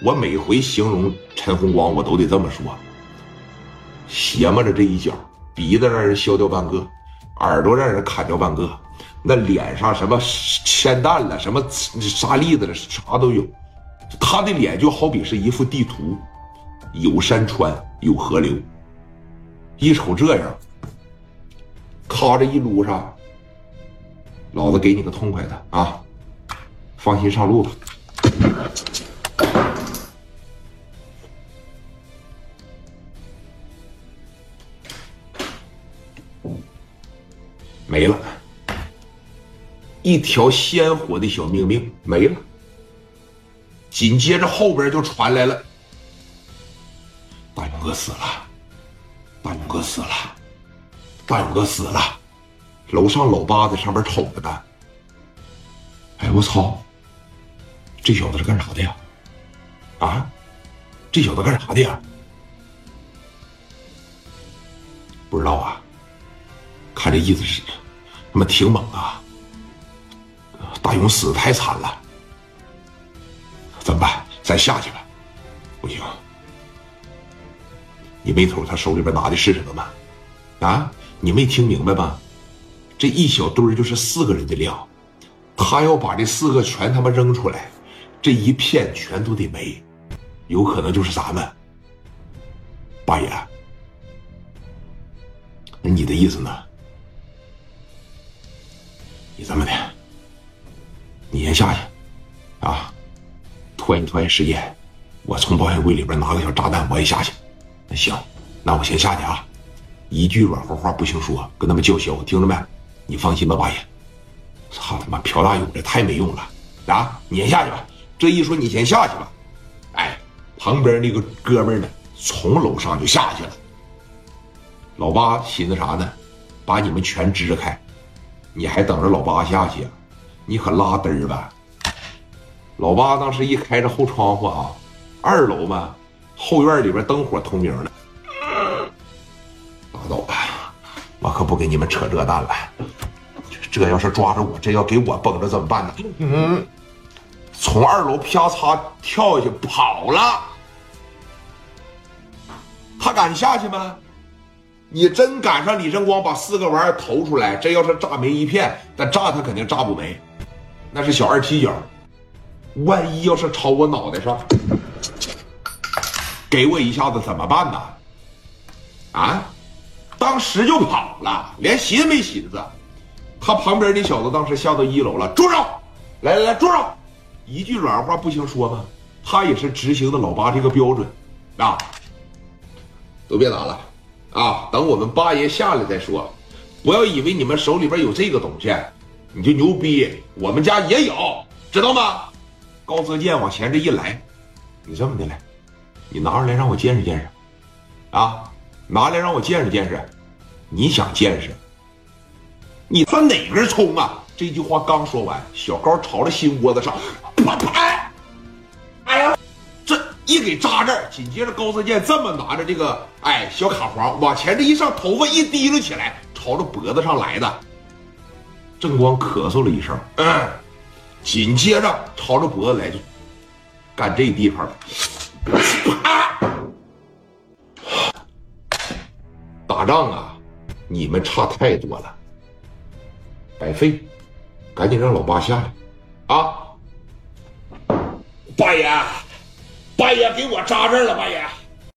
我每回形容陈红光，我都得这么说：邪么着这一角，鼻子让人削掉半个，耳朵让人砍掉半个，那脸上什么铅弹了，什么沙粒子了，啥都有。他的脸就好比是一幅地图，有山川，有河流。一瞅这样，咔这一撸上，老子给你个痛快的啊！放心上路吧。没了，一条鲜活的小命命没了。紧接着后边就传来了：“大勇哥死了，大勇哥死了，大勇哥死了。”楼上老八在上边瞅着呢。哎，我操！这小子是干啥的呀？啊，这小子干啥的呀？不知道啊。看这意思是，他妈挺猛啊！大勇死的太惨了，怎么办？咱下去吧。不行，你没瞅他手里边拿的是什么吗？啊，你没听明白吗？这一小堆就是四个人的量，他要把这四个全他妈扔出来，这一片全都得没，有可能就是咱们。八爷，那你的意思呢？你这么的，你先下去，啊，拖延拖延时间，我从保险柜里边拿个小炸弹，我也下去。那行，那我先下去啊，一句软和话不行说，跟他们叫嚣，听着没？你放心吧，八爷。操他妈，朴大勇这太没用了啊！你先下去吧。这一说你先下去吧，哎，旁边那个哥们呢，从楼上就下去了。老八寻思啥呢？把你们全支开。你还等着老八下去？你可拉嘚儿吧！老八当时一开着后窗户啊，二楼嘛，后院里边灯火通明的。拉倒吧，我可不跟你们扯这蛋了。这要是抓着我，这要给我绷着怎么办呢？从二楼啪嚓跳下去跑了。他敢下去吗？你真赶上李正光把四个玩意儿投出来，这要是炸没一片，但炸他肯定炸不没，那是小二踢脚。万一要是朝我脑袋上给我一下子怎么办呢？啊！当时就跑了，连寻思没寻思。他旁边那小子当时下到一楼了，住手！来来来，住手！一句软话不行说吗？他也是执行的老八这个标准啊！都别打了。啊！等我们八爷下来再说，不要以为你们手里边有这个东西，你就牛逼。我们家也有，知道吗？高泽健往前这一来，你这么的来，你拿出来让我见识见识，啊，拿来让我见识见识。你想见识？你算哪根葱啊？这句话刚说完，小高朝着心窝子上，啪啪。一给扎这儿，紧接着高泽健这么拿着这个哎小卡簧往前这一上，头发一提溜起来，朝着脖子上来的。正光咳嗽了一声，嗯，紧接着朝着脖子来就干这地方了，打仗啊，你们差太多了，白费，赶紧让老八下来啊，八爷。八爷，给我扎这儿了，八爷。